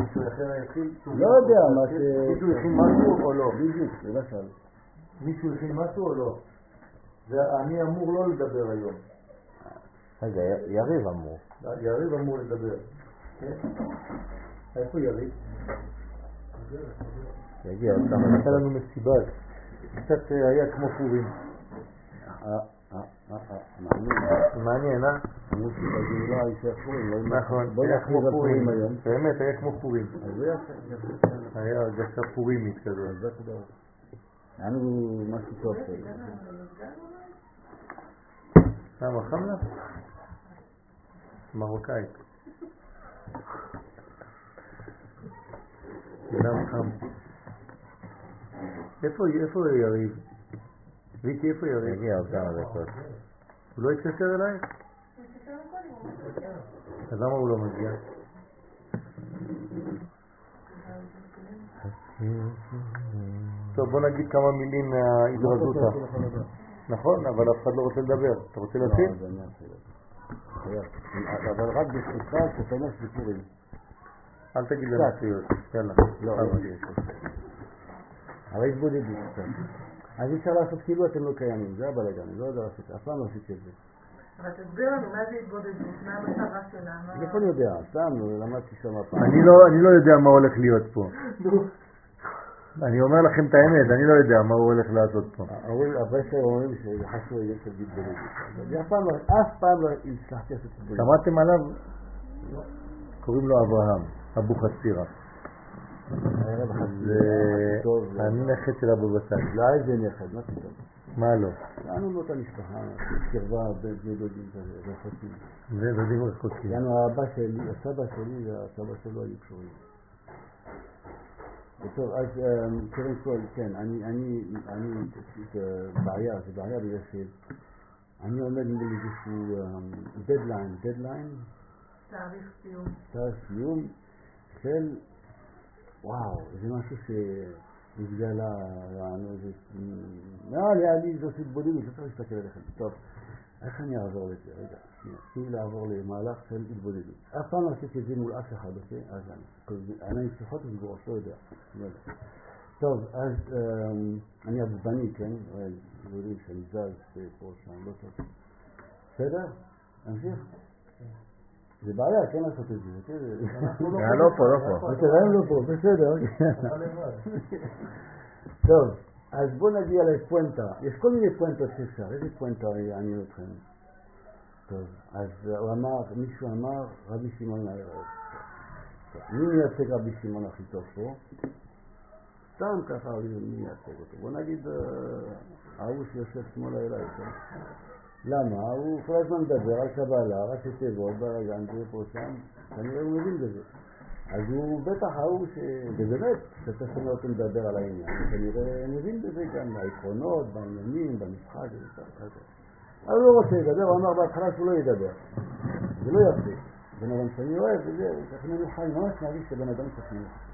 מישהו אחר התחיל? לא יודע מה ש... מישהו הכין משהו או לא? בדיוק, למשל. מישהו הכין משהו או לא? אני אמור לא לדבר היום. רגע, יריב אמור. יריב אמור לדבר. כן? איפה יריב? יגיע עוד כמה נתן לנו מסיבה. קצת אה, היה כמו פורים. מעניין. אה? אמרו שבגאולה יישאר פורים, נכון, היה כמו פורים היום. באמת, היה כמו פורים. היה הרגשה פורימית כזאת. אז זה תודה. היה לנו משהו טוב. למה, חם לך? מרוקאית. דם חם. איפה יריב? ויקי, איפה יריב? יגיע עוד כמה דקות. הוא לא התקשר אלייך? אז למה הוא לא מגיע? טוב, בוא נגיד כמה מילים מההתרזותא. נכון, אבל אף אחד לא רוצה לדבר. אתה רוצה לא, להתחיל? אבל רק בזכותך שתומך סיפורים. אל תגיד לנו. שטויות. יאללה. לא, אבל- לא, יש, התבודדות קצת. אז אי אפשר לעשות כאילו אתם לא קיימים, זה הבלאגן, אני לא יודע לעשות, אף פעם לא עשיתי את זה. אבל תסביר לנו מה זה התבודדות, מה המטרה שלה, מה... איפה אני יודע, סתם למדתי שם פעם. אני לא, אני לא יודע מה הולך להיות פה. אני אומר לכם את האמת, אני לא יודע מה הוא הולך לעשות פה. ההורים, הבסר אומרים שזה חשוב עניין של התבודדות. אז אף פעם לא, אף פעם לא הצלחתי לעשות התבודדות. שמעתם עליו? קוראים לו אברהם, אבו חסירה. הערב אחד זה טוב, הנכד של אבו בסל. לא איזה נכד, מה פתאום. מה לא? לנו באותה משפחה, קרבה בין בני דודים כזה, רחוקים. זה דודים רחוקים. יענו האבא שלי, הסבא שלי והסבא שלו היו קשורים. טוב, אז אמ, קודם כל, כן, אני, אני, אני, זה בעיה, זה בעיה בגלל שאני עומד מול איזשהו דדליין, דדליין, תאריך סיום. תאריך סיום של, וואו, זה משהו יענו, זה, נראה לי, היה לי זאת התבודדות, לא צריך להסתכל עליכם. טוב, איך אני אעבור לזה? רגע, שנייה, תני לעבור למהלך של התבודדות. אף פעם לא עשיתי את זה מול אף אחד, אוקיי? אז אני, פתוחות וסגורות, לא יודע. טוב, אז אני עצבני, כן? יודעים שאני זז פה, שם, לא טוב. בסדר? נמשיך? זה בעיה, כן לעשות את זה, כן? אה, לא פה, לא פה. הם לא פה, בסדר. אוקיי. טוב, אז בואו נגיע לפואנטה. יש כל מיני פואנטות שאפשר. איזה פואנטה יעניין אתכם? טוב, אז הוא אמר, מישהו אמר, רבי שמעון. טוב, מי מייצג רבי שמעון הכי טוב פה? סתם ככה, מי מייצג אותו? בוא נגיד, אה, ההוא שיושב שמאלה אליי, כן? למה? הוא כל הזמן מדבר על קבלה, ראשי תיבות, בלאגן, זה פה שם, כנראה הוא מבין בזה. אז הוא בטח ההוא ש... ובאמת, כשאתה שומע אותו מדבר על העניין, כנראה מבין בזה גם בעקרונות, בעניינים, במשחק, וככה. אבל הוא לא רוצה לדבר, הוא אמר בהתחלה שהוא לא ידבר. זה לא יפה. בן אדם שאני אוהב, וזה, ככה אני חי, ממש מרגיש שבן אדם צריך מיוחד.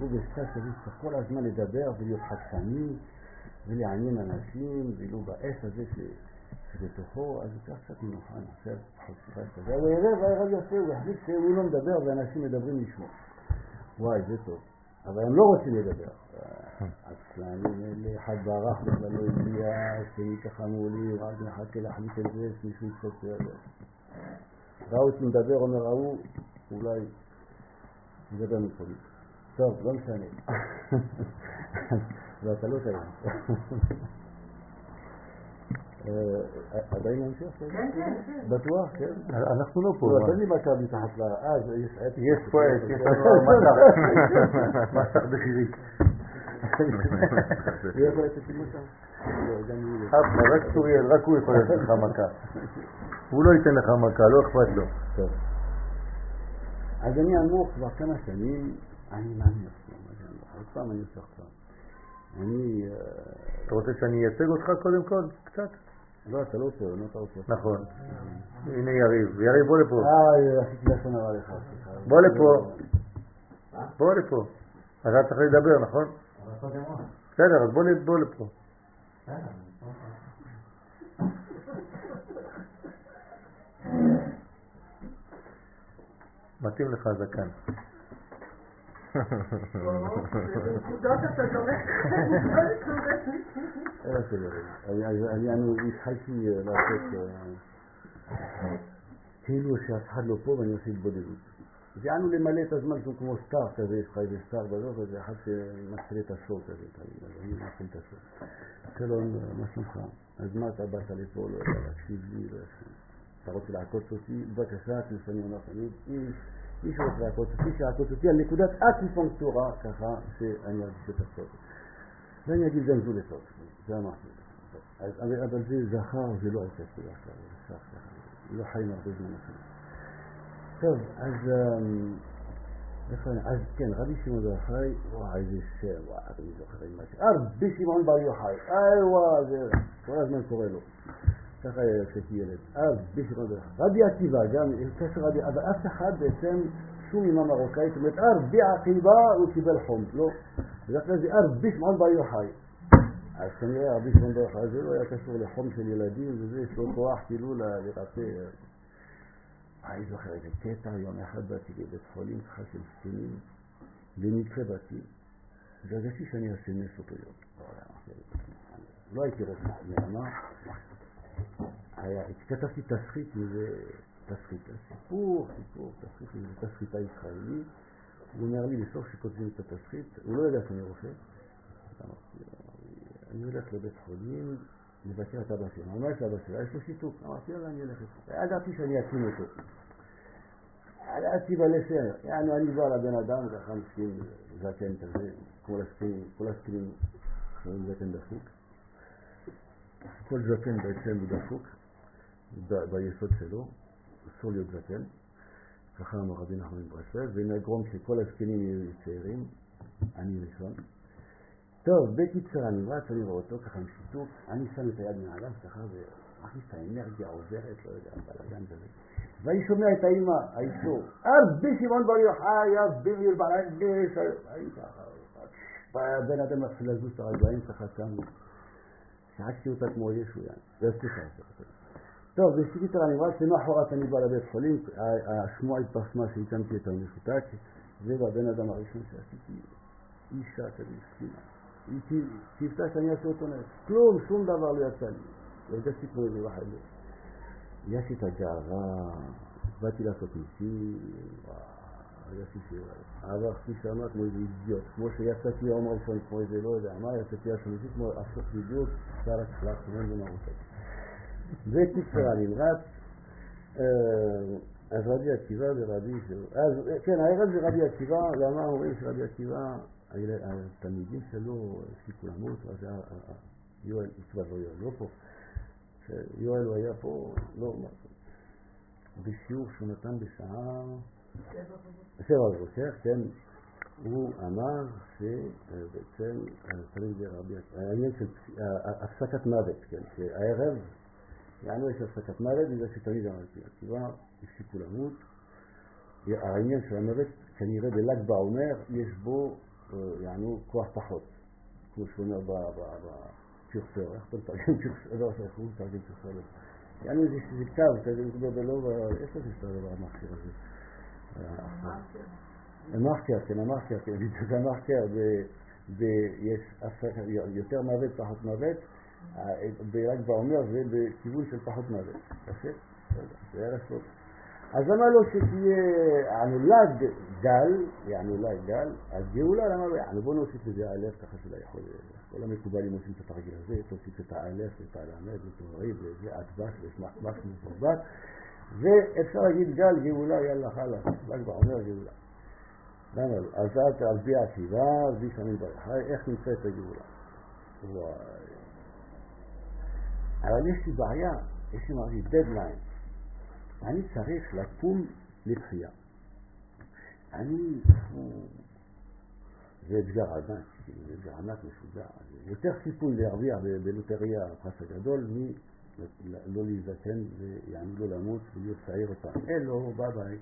הוא הזה צריך כל הזמן לדבר ולהיות חדשני, ולעניין אנשים, ואילו בעת הזה ש... שבתוכו, אז ייקח קצת מנוחה, נעשה חשיפה כזה. אבל יראה והערב יפה, הוא יחליט שהוא לא מדבר ואנשים מדברים לשמו. וואי, זה טוב. אבל הם לא רוצים לדבר. עצלנים אלה, אחד ברח בכלל לא הגיע, השני ככה מולי, רק מחכה להחליט את זה, שמישהו יתפוס לידו. ראו אותי מדבר, אומר ההוא, אולי נדבר מקומי. טוב, לא משנה. ואתה לא קיים. אה, עדיין נמשיך? כן, כן, כן. בטוח, כן? אנחנו לא פה. לא? תן לי מכה מתחת ל... אה, יש עץ. יש פה עץ, יש לנו בחירי. מכה? לא, לא. אחלה, רק צוריאל, רק הוא יכול לתת לך מכה. הוא לא ייתן לך מכה, לא אכפת לו. אז אני אמור כבר כמה שנים, אני מה אני? עוד פעם אני עושה עכשיו. אני... אה, אתה רוצה שאני אייצג אותך קודם כל? קצת? לא, אתה לא רוצה, מה אתה רוצה? נכון. הנה יריב. יריב, בוא לפה. אה, עשיתי לשון הרע לך. סליחה. בוא לפה. בוא לפה. אתה צריך לדבר, נכון? בסדר, אז בוא לפה. מתאים לך הזקן. בנקודות אתה זורק. איך זה לא? אני- אז התחלתי אה, לעשות אה, כאילו שאף אחד לא פה ואני עושה התבודדות. ויענו למלא את הזמן שהוא כמו סטאר כזה, יש לך איזה סטאר בזאת, וזה אחד שמתחיל את השור כזה, אז אני מתחיל את השור. שלום, מה שלומך? אז מה אתה באת לפה, לא יודע, להקשיב לי, לא. אתה רוצה לעקוץ אותי? בבקשה, תנסה אומר תמיד, איש, שרוצה לעקוץ אותי, שיעקוץ אותי על נקודת אקיפונקטורה, ככה שאני ארגיש את הסוד. ואני אגיד גם זו לטוב, זה אמרתי. אבל זה זכר, זה לא עושה בדרך כלל, זה זכר. לא חיים הרבה זמן אחרים. טוב, אז אמ, איפה אני? אז כן, רבי שמעון בר יוחאי, וואי, איזה שם, וואי, אני זוכר מה ש... רבי שמעון בר יוחאי, איי וואי, כל הזמן קורא לו. ככה היה כשהייתי ילד. יוחאי. רבי עקיבא, גם, קשר רבי, אבל אף אחד בעצם, שום אימה מרוקאית, זאת אומרת, רבי עקיבא הוא קיבל חום, לא. בדרך כלל זה רבי שמעון בר יוחאי. אז כנראה רבי שמעון בר יוחאי זה לא היה קשור לחום של ילדים, וזה יש לו כוח כאילו לרפא. אני זוכר איזה קטע, יום אחד באתי לבית חולים, ככה של זקנים, במקרה באתי, והרגשתי שאני נס אותו יום. לא הייתי רוצה למה, היה, כתבתי תסריט מזה, תסריט, סיפור, סיפור, תסריט, זה תסריטה ישראלי, הוא אומר לי בסוף שכותבים את התסריט, הוא לא יודע שאני רופא, אני הולך לבית חולים לבקר את אבא שלו, מה יש לאבא שלו? יש לו שיתוק, אמרתי יאללה אני אלך איתו, ידעתי שאני אקים אותו. ידעתי בלסר, יענו אני בא לבן אדם, ככה מסכים, זקן כזה, כל הזקנים, כל שומעים זקן דפוק. כל זקן בעצם הוא דפוק, ביסוד שלו, אסור להיות זקן, ככה אמר רבי נחמן מברסלב, ונגרום שכל הזקנים יהיו צעירים, אני ראשון. טוב, בקיצר אני רץ, אני רואה אותו ככה עם שיתוק, אני שם את היד מעליו ככה ומכניס את האנרגיה עוברת, לא יודע, בלאגן כזה. ואני שומע את האימא, האיסור, רבי שמעון בר יוחאי, מאיר בעל הגש, אני ככה, והבן אדם את הרגליים ככה שם, שעקתי אותה כמו ישו, יעני, לא סליחה. טוב, בקיצר אני רץ, למחרת אני בא לבית חולים, השמועה התפרסמה שהקמתי את המשותק, זה הבן אדם הראשון שעשיתי, אישה כזה מסכימה. היא קיוותה שאני אעשה אותו נס. כלום, שום דבר לא יצא לי. הרגשתי כמו איזה ואחד. יש את הגאווה, באתי לעשות ניסים, וואו, הרגשתי שעברתי שמה כמו איזה אידיוט, כמו שיצאתי יום ראשון כמו איזה לא יודע מה, יצאתי השלישי כמו הפוך בדיוק, שר הצלח, כמו זה מרותק. וקיצר אני רץ, אז רבי עקיבא ורבי אז כן, הערב זה רבי עקיבא, למה אומרים שרבי עקיבא התלמידים שלו הפסיקו למות, אז יואל, כבר לא יואל, לא פה, יואל הוא היה פה, לא, בשיעור שהוא נתן בשעה שבע בבוקר, כן, הוא אמר שבעצם צריך לרבי, העניין של הפסקת מוות, כן, שהערב, יענו יש הפסקת מוות בגלל שתמיד אמרתי, עקיבא הפסיקו למות, העניין של המוות כנראה בל"ג בעומר יש בו יענו כוח פחות, כמו שהוא אומר בצרצר, איך אתה מתרגם צרצר, לא איך מתרגם צרצר, יענו זה קו כזה, לא, איפה זה שאתה המכשיר הזה? המחקר, כן, המחקר, כן, בדיוק המחקר, יש יותר מוות, פחות מוות, רק בעומר זה בכיוון של פחות מוות. אז אמר לו שתהיה, הנולד גל, הנולד גל, אז גאולה, למה לא, בוא נוסיף לזה א', ככה שלא יכול, כל המקובלים עושים את התרגיל הזה, תוסיף את האלף, את הלמד, ותוריד, וזה אדבש, ושמח מסורבת, ואפשר להגיד גל, גאולה, יאללה חלאס, רק בעומר גאולה. למה לא? אז על פי העקיבא, רבי שמעון בר יוחאי, איך נמצאת הגאולה? וואי. אבל יש לי בעיה, יש לי מערכת דדליין. אני צריך לקום לתחייה. אני, זה אתגר ענק, זה אתגר ענק משוגע. יותר סיכוי להרוויח בלוטריה הפרס הגדול מלא להזדקן ויעני לא למות ולהיות צעיר אותה. אלו, ביי ביי.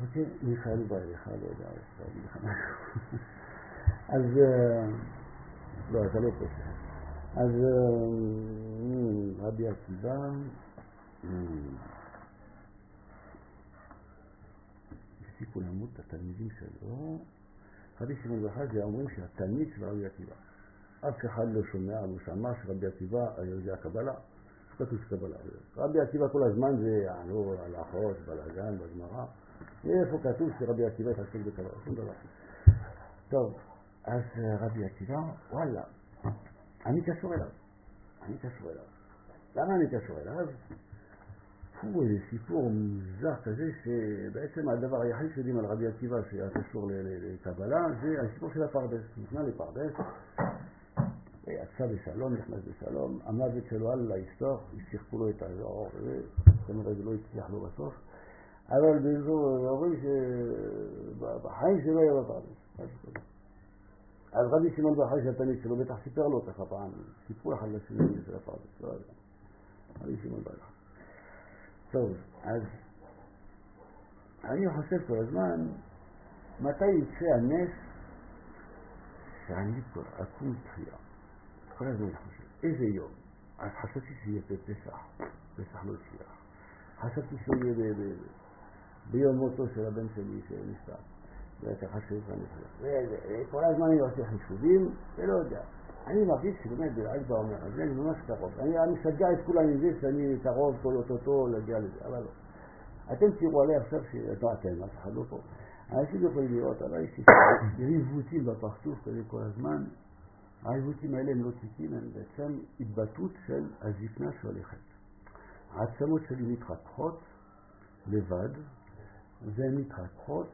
אוקיי, מיכאל בא אליך, לא יודע, להגיד לך משהו. אז, לא, אתה לא פה. אז רבי עקיבא, הפסיקו למות התלמידים שלו, רבי שמעון חזי אומרים שהתלמיד של רבי עקיבא. אף אחד לא שומע, לא שמע שרבי עקיבא היה יודע קבלה. כתוב שקבלה. רבי עקיבא כל הזמן זה יענו הלכות, בלאגן, בגמרא. איפה כתוב שרבי עקיבא יתעסק בקבלה? שום דבר. טוב, אז אה, רבי עקיבא, וואלה, אני קשור אליו. אני קשור אליו. למה אני קשור אליו? הוא איזה סיפור מוזר כזה, שבעצם הדבר היחיד שיודעים על רבי עקיבא שהיה קשור לקבלה, זה הסיפור של הפרדס. נכנע לפרדס, יצא בשלום, נכנס בשלום, המוות שלו על ההיסטור, שיחקו לו את האזור, כנראה זה לא הצליח לו בסוף, אבל באזור, אומרים שבחיים שלו היה בפרדס. אז רבי שמעון בר חי שהתלמיד שלו בטח סיפר לו ככה פעם, סיפרו אחד לשני של הפרדס, לא יודע. רבי שמעון בר. טוב, אז אני חושב כל הזמן, מתי יצא הנס שאני כבר אקום תחייה. כל הזמן אני חושב, איזה יום? אז חשבתי שיהיה בפסח, פסח לא הצליח. חשבתי שהוא יהיה ב- ב- ביום מותו של הבן שלי שנפטר. וככה שאני חושב. כל הזמן אני עושה חישובים, ולא יודע. אני מרגיש שבאמת בל"ג בעומר הזה אני ממש קרוב. אני משגע את כולם עם זה שאני קרוב כל אוטוטו להגיע לזה, אבל לא. אתם תראו עליי עכשיו ש... לא אתם, אף אחד לא פה. אנשים יכולים לראות עליי שריבותים בפרצוף כזה כל הזמן. העיוותים האלה הם לא תיקים, הם בעצם התבטאות של הזקנה שהולכת. העצמות שלי מתחככות לבד, והן מתחככות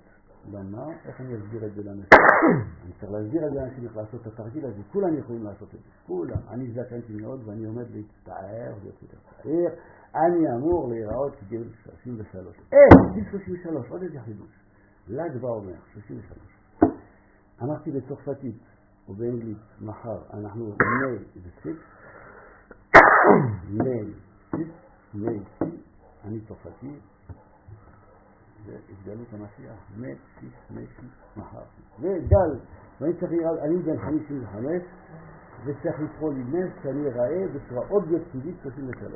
למה? איך אני אסביר את זה לאנשים? אני צריך להסביר את זה לאנשים איך לעשות את התרגיל הזה. כולם יכולים לעשות את זה. כולם. אני זקנתי מאוד ואני עומד להצטער להיות יותר צעיר. אני אמור להיראות כגיל 33. אה, גיל 33, עוד איזה חידוש. ל"ג בעומר, 33. אמרתי בצרפתית ובאנגלית, מחר אנחנו מי זה סיקס, מי סיקס, מי סיקס, אני צרפתי, זה התגלות המשיח, מי סיקס, מי סיקס, מחר. וגל, ואני צריך לראות, אני בן 55, וצריך לקרוא לי נס שאני אראה בצורה אובייקטיבית 33.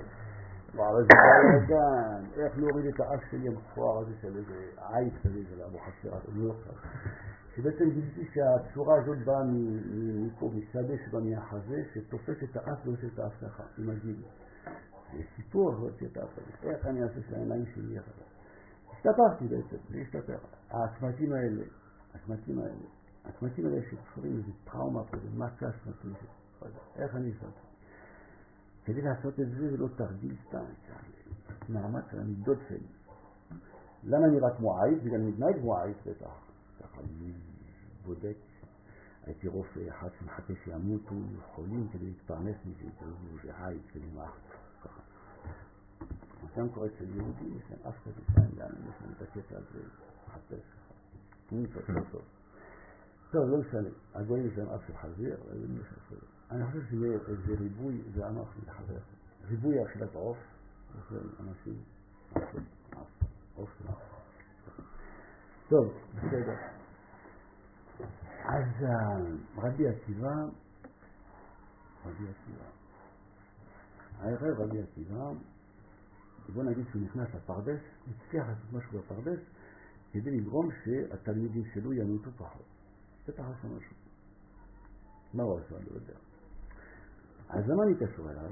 וואו, איזה בלאגן, איך להוריד את האף שלי המכוער הזה של איזה עייף כזה של אבו חסר, לא חושב. שבעצם גיליתי שהצורה הזאת באה מפה, משדה שבא מהחזה, שתופס את האף ועושה את האף ככה, עם הגיל. זה סיפור להוציא את האף הזה. איך אני אעשה שהעיניים שלי יחד. הסתפרתי בעצם, זה הסתפר. הקמטים האלה, הקמטים האלה, הקמטים האלה שקשורים איזה טראומה פה, זה מכה שנתיים, איך אני אעשה את זה? כדי לעשות את זה זה לא תרגיל סתם, מאמץ של המידות שלי. למה נראה כמו עייף? בגלל מתנהג כמו עייף בטח. ככה אני בודק. הייתי רופא אחד שמחכה שימותו חולים כדי להתפרנס מזה, כאילו זה עייף, זה נמח. ככה. גם קורה אצל יהודים, יש להם אף כזה פעם גם, יש להם את הקטע הזה, מחפש ככה. טוב, לא משנה. הגויים יש להם אף של חזיר. אני חושב שזה ריבוי, זה אמר לחבר, ריבוי אכילת עוף, אנשים, עוף של עוף. טוב, בסדר. אז רבי עקיבא, רבי עקיבא, הערב רבי עקיבא, בוא נגיד שהוא נכנס לפרדס, הצליח לעשות משהו בפרדס, כדי לגרום שהתלמידים שלו ימותו פחות. בטח עשה משהו. מה הוא עשה? לא יודע. אז למה אני קשור אליו?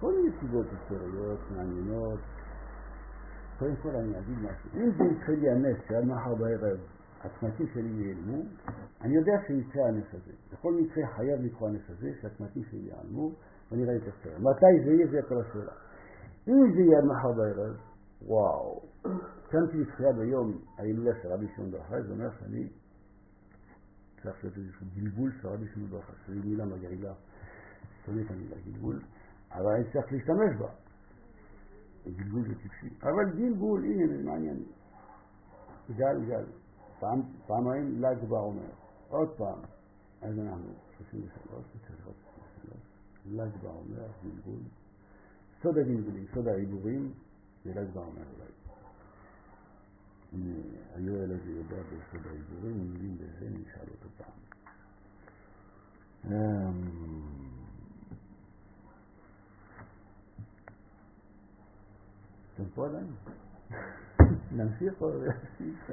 כל מיני סיבות היסטוריות, מעניינות. קודם כל אני אגיד משהו. אם זה יתחיל לי הנס שעד מחר בערב הצמתים שלי ייעלמו, אני יודע שיצא הנס הזה. בכל מקרה חייב לקרוא הנס הזה שהצמתים שלי ייעלמו ואני אראה יותר צעיר. מתי זה יהיה? זה כל השאלה. אם זה יהיה עד מחר בערב, וואו. קמתי לתחייה ביום ההילולה של רבי שמעון בר חי, זה אומר שאני צריך לעשות איזשהו גלגול של רבי שמעון בר חי, שזו מילה מגעילה. שונא את המילה גלגול, אבל אני צריך להשתמש בה. גלגול זה טיפשי. אבל גלגול, הנה, זה מעניין. גל, גל. פעם, פעמיים ל"ג בעומר. עוד פעם. אז אנחנו 33, צריך לראות 33. ל"ג בעומר, גלגול. סוד הגלגולים, סוד העיבורים, זה ל"ג בעומר אולי. היואל הזה יודע בסוד העיבורים, הוא מבין בזה, נשאל אותו פעם. אתם פה עדיין? נמשיך או להמשיך?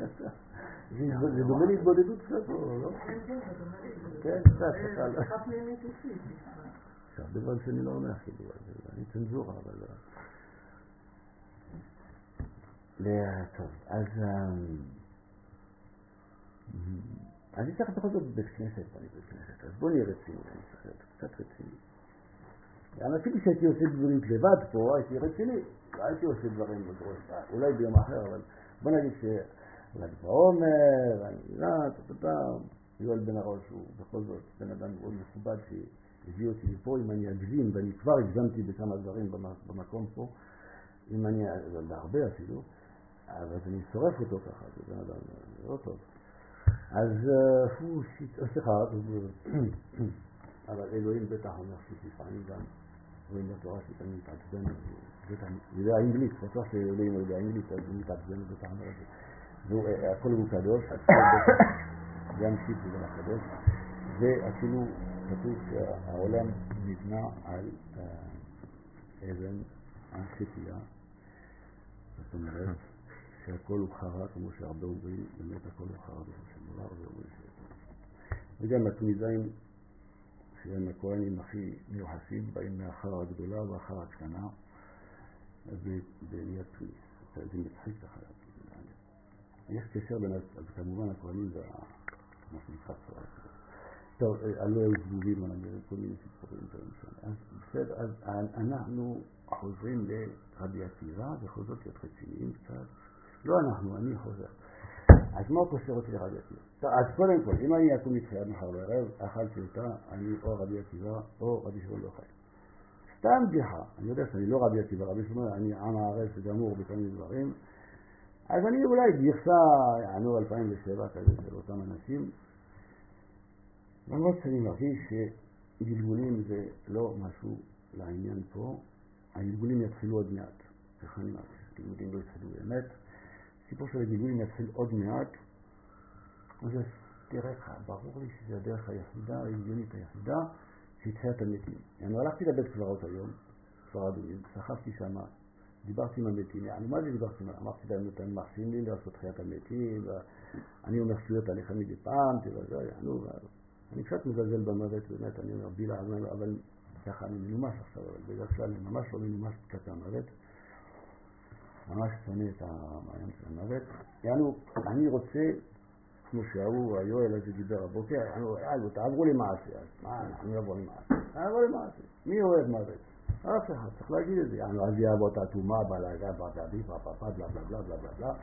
זה דומה להתבודדות קצת או לא? כן, כן, זה דומה לי. כן, קצת, זה קצת. שיחה פנימית אישית. עכשיו, דבר שאני לא אומר כאילו, אני צנזורה, אבל... לא. ל- טוב, אז... אמ, אני צריך בכל זאת בית כנסת, אני בית כנסת, אז בוא נהיה רציני, אני צריך להיות קצת רציני. אפילו שהייתי עושה דברים לבד פה, הייתי רציני, לא הייתי עושה דברים בראש, אולי ביום אחר, אבל בוא נגיד של"ג בעומר, הנגינה, טה-טה-טה, יואל בן הראש הוא בכל זאת בן אדם מאוד מכובד שהביא אותי לפה, אם אני אגזים, ואני כבר הגזמתי בכמה דברים במ- במקום פה, אם אני, בהרבה אפילו, אז אני שורף אותו ככה, זה בן אדם לא טוב. אז, אה, אה, סליחה, אבל אלוהים בטח אומר שלפעמים גם אנגלית, בטוח שאלוהים יודע אנגלית, אז הוא מתעצבן בטח אומר את זה. והוא, אה, הכל הוא קדוש, גם שיט וגם הקדוש, ואפילו כתוב שהעולם נבנה על אבן השתייה, זאת אומרת שהכל הוא חרא, כמו שהרבה אומרים, באמת הכל הוא חרא בסופו של דבר, ואומרים ש... וגם שהם הכהנים הכי מיוחסים, באים מהחרא הגדולה והחרא הקטנה, ב- בליד תוניס. זה מצחיק ככה. יש קשר בין, אז כמובן הכהנים זה ה- מה שנקרא צורה. טוב, אה, עלו היו זבובים, המדינה, כל מיני סיפורים דברים שם. אז בסדר, אז אנחנו חוזרים לרבי עקיבא, זאת להיות רציניים קצת. לא אנחנו, אני חוזר. אז מה קושר אותי לרבי עקיבא? אז קודם כל, אם אני אקום מתחילת מחר בערב, אכלתי אותה, אני או רבי עקיבא או רבי שמעון לא חי. סתם בדיחה, אני יודע שאני לא רבי עקיבא, רבי שמעון, אני עם הארץ גמור בכל מיני דברים, אז אני אולי גרסה, יענו 2007 כזה של אותם אנשים, למרות שאני מרגיש שגלגולים זה לא משהו לעניין פה, הגלגולים יתחילו עוד מעט, ככה אני מרגיש, גלגולים לא יתחילו באמת, הסיפור של הגלגולים יתחיל עוד מעט, אז תראה לך, ברור לי שזו הדרך היחידה, ההגיונית היחידה, שהיא תחיית המתים. אני הלכתי לבית קברות היום, כפר אדומים, שכבתי שם, דיברתי עם המתים, יענו, מה זה דיברתי אמרתי להם, אתם מרשים לי לעשות תחיית המתים, ואני אומר שטויות עליכם מדי פעם, תראה, זה, יענו, אני קצת מזלזל במוות, באמת, אני אומר, בילה, אבל ככה אני מנומס עכשיו, אבל בדרך כלל אני ממש לא מנומס כלפי המוות. ממש שונא את המוות. יענו, אני רוצה, כמו שההוא, היואל הזה דיבר הבוקר, יאללה, תעברו למעשה, אז מה, אנחנו נעבור למעשה. נעבור למעשה. מי אוהב מוות? אף אחד, צריך להגיד את זה. אז יעבור את האטומה, בלאגה, בלאגה, פאפאפא, בלה בלה בלה בלה בלה בלה.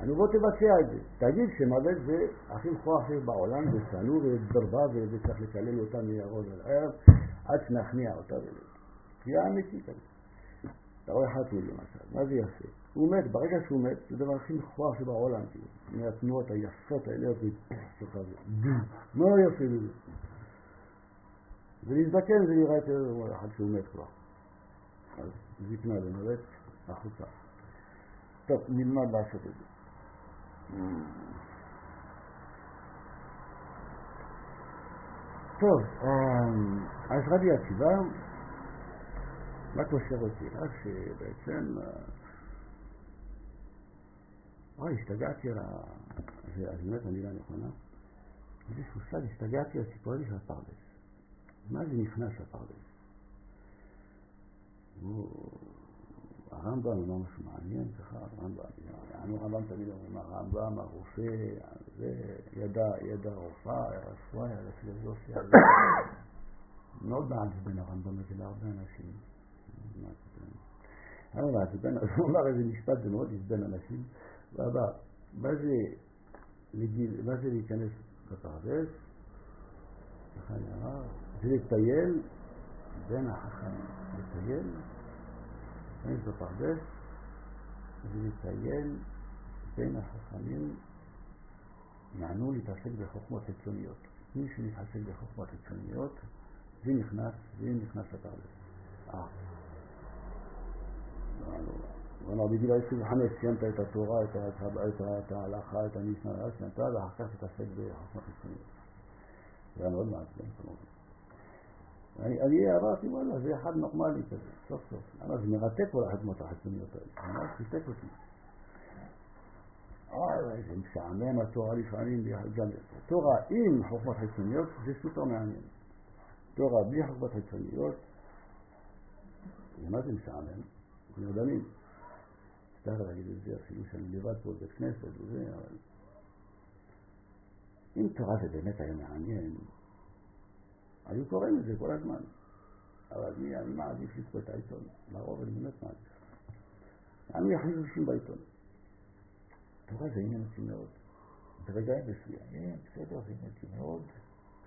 יענו, בוא תבצע את זה. תגיד שמוות זה הכי שיש בעולם, זה שנוא ודרבה, וצריך לקלל אותה מירוד עד ערב, עד שנכניע אותה. תביעה אמיתית. אתה רואה חתול למשל, מה זה יעשה? הוא מת, ברגע שהוא מת, זה הדבר הכי מכוער שבעולם, כאילו, מהתנועות היפות האלה, וככה זה, מה יפה בזה? ולהזדקן זה נראה יותר אחד שהוא מת כבר. אז זקנה ומוות, החוצה. טוב, נלמד לעשות את זה. טוב, אז רבי עקיבא, מה קושר אותי? רק שבעצם, אוי, השתגעתי על ה... אז באמת המילה נכונה. יש מושג, השתגעתי על סיפורים של הפרדס. מה זה נכנס לפרדס? הרמב"ם אמר משהו מעניין, ככה הרמב"ם, הרמב"ם תמיד אומרים, הרמב"ם, הרופא, זה ידע, ידע רופאה, הרפואה, הפילוסופיה, מאוד מעצבן הרמב"ם הזה להרבה אנשים. אבל מעצבן, אז הוא אמר איזה משפט, זה מאוד עצבן אנשים. ואבא, מה זה לגיל, מה זה להיכנס נאמר, זה לטייל בין החכמים. לטייל, להיכנס בפרדס, זה לטייל בין החכמים, יענו להתעסק בחוכמות חיצוניות. מי שמתעסק בחוכמות חיצוניות, זה נכנס, זה נכנס לפרדס. אה. כלומר, בגיל ה-25 סיימת את התורה, את ההלכה, את המשנה, סיימת, ואחר כך תתעסק בחוכמות חיצוניות. זה היה מאוד מעצבן, כמובן. אני אמרתי, וואלה, זה אחד נורמלי כזה, סוף סוף. למה זה מרתק כל החוכמות החיצוניות האלה. ממש ריתק אותי. אה, זה משעמם התורה לפעמים, גם תורה עם חוכמות חיצוניות זה סופר מעניין. תורה בלי חוכמות חיצוניות, מה זה משעמם? נרדמים. סתם להגיד את זה אפילו שאני לבד פה בבית כנסת וזה, אבל אם תורה זה באמת היה מעניין, היו קוראים לזה כל הזמן. אבל אני, אני מעדיף לקרוא את העיתון, לרוב אני באמת מעדיף. אני ראשון בעיתון. תורה זה עניין אותי מאוד. ברגעים מסוימים, בסדר, זה עניין אותי מאוד,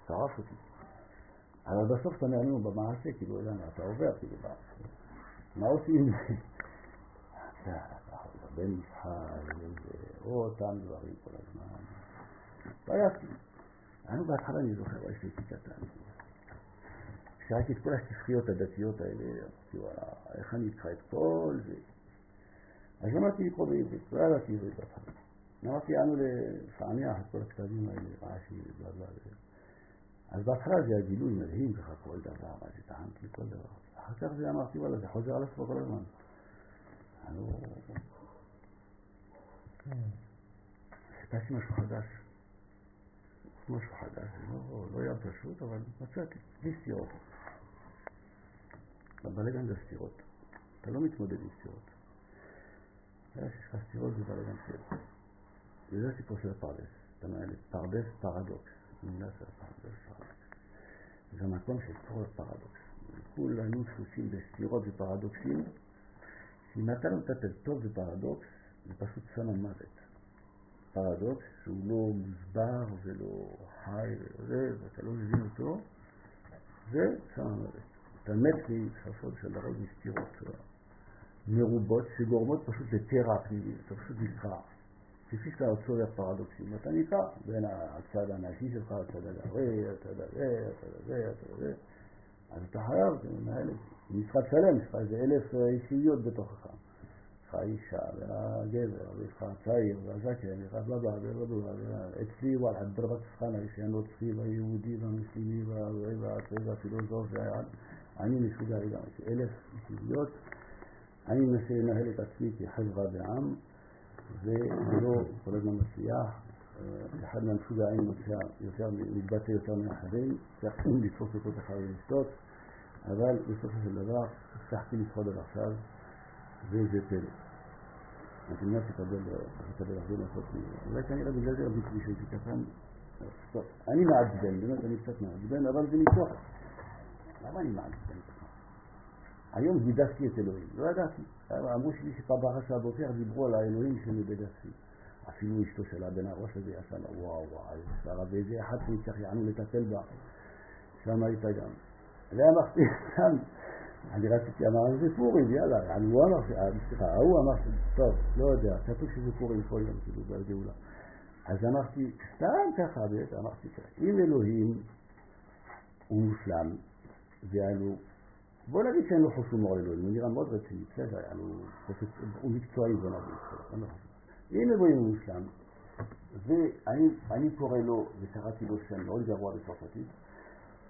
שרף אותי. אבל בסוף אתה נו, במעשה, כאילו, אתה עובר, כאילו, מה עושים עם זה? אתה בן ישחק, או אותם דברים כל הזמן. התביישתי. אני בהתחלה, אני זוכר, יש לי קטן. כשראיתי את כל השפחיות הדתיות האלה, אמרתי, וואלה, איך אני אקרא את כל זה? אז למדתי לקרוא בעברית, לא ידעתי עברית בהתחלה. אמרתי, אנו לפענח את כל הכתבים האלה, רעשי, בלה בלה. אז בהתחלה זה היה גילוי מדהים, ככה כל דבר, מה שטענתי כל דבר. אחר כך זה אמרתי, וואלה, זה חוזר על עצמו כל הזמן. חיפשתי משהו חדש. משהו חדש, לא, לא היה פשוט, אבל מצאתי, בלי סתירות. בבלגן זה סתירות. אתה לא מתמודד עם סתירות. יש לך סתירות זה בלגן של... וזה הסיפור של הפרדס. אתה מנהל פרדס פרדוקס. מילה של הפרדס פרדוקס. זה המקום של כל פרדוקס. כולנו דפוסים בסתירות ופרדוקסים, שאם אתה לא מטפל טוב בפרדוקס, זה פשוט סמן מוות. פרדוקס שהוא לא מוסבר ולא חי וזה, ואתה לא מבין אותו, זה סמן מוות. אתה מת מספות של הרוב מסתירות מרובות שגורמות פשוט לקרע פנימי, אתה פשוט נקרע. כפי שאתה עוצר הפרדוקסים, אתה נקרע בין הצד הנשי שלך, הצד הגרי, הצד הזה, הצד הזה, הצד הזה. אז אתה חייב לנהל את זה. משחק שלם, יש לך איזה אלף אישיות בתוכך. יש לך האישה, והגבר, ויש לך הצעיר, והזקן, ויש לך בבא, ובבא, אצלי, וואלה, דרבת סחנה, יש הנוצרי, והיהודי, והמוסלמי, והפילוסוף, אני מסודר גם, יש אלף אישיות. אני מנסה לנהל את עצמי כחברה בעם, ולא כל הזמן מצליח. אחד מהמשוגעים מתבטא יותר מאחרים, צריכים לתפוס אותו ככה ולשתות, אבל בסופו של דבר הצלחתי לשרוד עד עכשיו, וזה פלא. אז אני מנסה לקבל הרבה לעשות מזה. אולי כנראה בגלל זה רבי כביש הייתי קטן, אני מעצבן, באמת אני קצת מעצבן, אבל זה מתוך. למה אני מעצבן? היום גידפתי את אלוהים, לא ידעתי. אמרו שלי שפעם בחש הבוקר דיברו על האלוהים בגדפתי. אפילו אשתו של הבן הראש הזה לה, וואו וואו, שרה ואיזה אחד שנצטרך יענו לטפל בה, שם הייתה גם. ואמרתי, סתם, אני רציתי, אמר, זה פורים, יאללה, יענו, הוא אמר, סליחה, ההוא אמר, טוב, לא יודע, כתוב שזה פורים כל יום, כאילו, בגאולה. אז אמרתי, סתם ככה, אמרתי אם אלוהים הוא מושלם, ויענו, בוא נגיד שאין לו חוש הומור אלוהים, הוא נראה מאוד רציני, בסדר, הוא מקצועי, בוא נגיד, אם אלוהים מושלם, ואני קורא לו, וקראתי לו שם מאוד גרוע בצרפתית,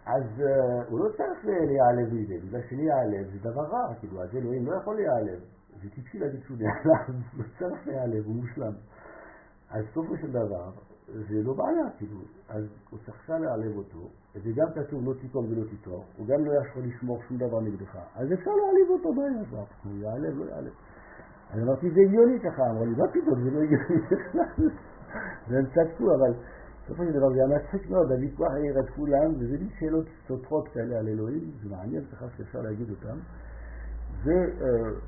אז uh, הוא לא צריך להיעלב מזה, בגלל שלהיעלב זה דבר רע, כאילו, אז אלוהים לא יכול להיעלב. זה טיפשי להגיד שהוא נעלב, הוא צריך להיעלב, הוא מושלם. אז סופו של דבר, זה לא בעיה, כאילו, אז הוא צריך להיעלב אותו, וגם כתוב לא תיקום ולא תיטור, הוא גם לא יכול לשמור שום דבר נגדך, אז אפשר להעליב אותו, יעזור? הוא יעלב, לא יעלב. אז אמרתי, זה הגיוני ככה, אמרו לי, מה פתאום, זה לא הגיוני בכלל. והם צדקו, אבל בסופו של דבר זה היה מצחיק מאוד, הוויכוח העיר את כולם, וזה לי שאלות סותרות כאלה על אלוהים, זה מעניין ככה שאפשר להגיד אותם.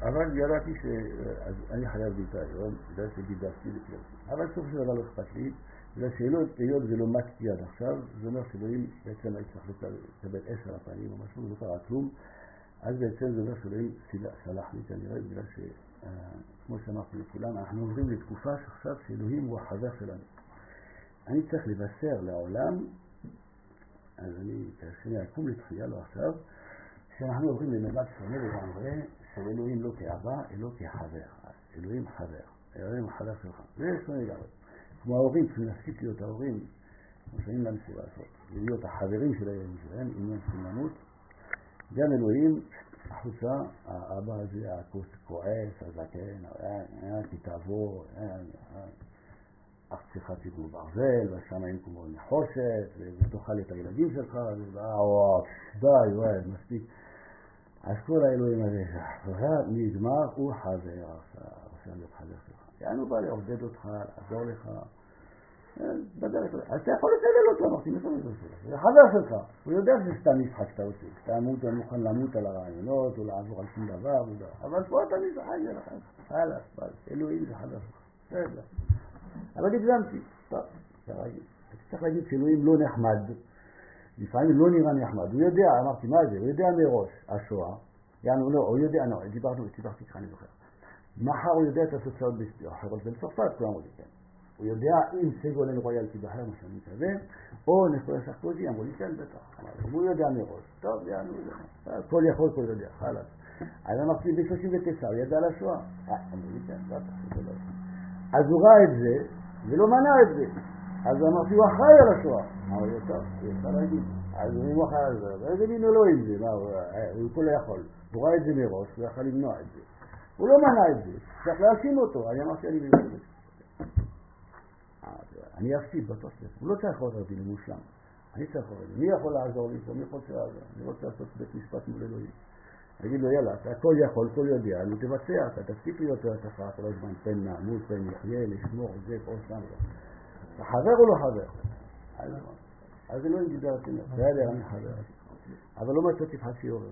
אבל ידעתי שאני חייב לי את היום, בגלל שגידפתי וכללתי. אבל בסופו של דבר לא אכפת לי, בגלל שהיות ולא מתתי עד עכשיו, זה אומר שאלוהים בעצם הייתי צריך לקבל עשר הפעמים או משהו, לא קרה כלום, אז בעצם זה אומר שאלוהים סלח לי כנראה, בגלל ש... כמו שאמרתי לכולם, אנחנו עוברים לתקופה שעכשיו שאלוהים הוא החבר שלנו. אני צריך לבשר לעולם, אז אני, כשאני אקום לתחייה, לא עכשיו, שאנחנו עוברים לממד שונה לגמרי, של אלוהים לא כאבא, אלא כחבר. אלוהים חבר, אלוהים החבר שלך. זה שונה לגמרי. כמו ההורים, להפסיק להיות ההורים, שאין להם לעשות, להיות החברים של הילדים שלהם, צריכים למות. גם אלוהים החוצה, האבא הזה הכוס כועס, הזקן, כי תעבור, ארצך תיתנו ברזל, והשמיים כמו נחושת, ותאכל את הילדים שלך, וואו, די, וואי, מספיק. אז כל האלוהים הזה, נגמר, הוא חבר עכשיו, עכשיו להיות חבר שלך. יענו בא לעודד אותך, לעזור לך. בדרך אז אתה יכול לקלל אותו, אמרתי, מאיפה זה שלך? זה חבר שלך, הוא יודע שזה סתם משחק שאתה עושה, אמות, אני מוכן למות על הרעיונות, או לעבור על שום דבר, אבל פה אתה משחק שלך, חלאס, אלוהים זה חבר שלך, בסדר. אבל הגזמתי, טוב, צריך להגיד שאלוהים לא נחמד, לפעמים לא נראה נחמד, הוא יודע, אמרתי, מה זה, הוא יודע מראש, השואה, יענו לא, הוא יודע, לא, דיברנו, דיברתי איתך, אני זוכר. מחר הוא יודע את התוצאות אחרות בצרפת, כולם כן. הוא יודע אם סגולן רויאל תיבחר, מה שאני מתכוון, או נקודה סרקוזי, אמרו לי כן, בטח. הוא יודע מראש. טוב, יענו, כל יכול, כל יודע, חלאס. אז אמרתי, ב-39 הוא ידע על השואה. אה, אמרו לי כן, בטח, זה לא אז הוא ראה את זה, ולא מנע את זה. אז אמרתי, הוא אחראי על השואה. אמר לי, טוב, הוא יצא להגיד. אז הוא אחראי על זה, איזה מין אלוהים זה, מה, הוא כולו יכול. הוא ראה את זה מראש, הוא יכול למנוע את זה. הוא לא מנע את זה, צריך להאשים אותו. אני אמרתי, אני מבין את זה. אני אפסיד בתוספת, הוא לא צריך עוד רבי למושלם. אני צריך עוד. מי יכול לעזור לי פה? מי יכול לעזור? אני רוצה לעשות בית משפט מול אלוהים. אגיד לו, יאללה, אתה הכל יכול, הכל יודע, נו תבצע, אתה תפסיק להיות התופעה כל הזמן, פן נעמוד, פן יחיה, לשמור, זה, פה, שם. אתה חבר או לא חבר? אז אלוהים דיבר אותי, בסדר, אני חבר. אבל לא מצאתי לך שיעור.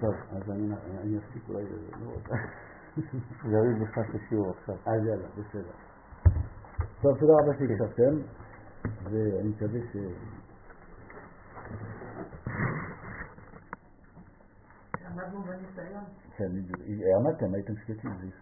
טוב, אז אני אפסיק אולי, לא זה יוריד נכנס לשיעור עכשיו. אז יאללה, בסדר. טוב, תודה רבה שהקשבתם, ואני מקווה ש... עמדנו בניסיון. כן, עמדתם, הייתם שקטים,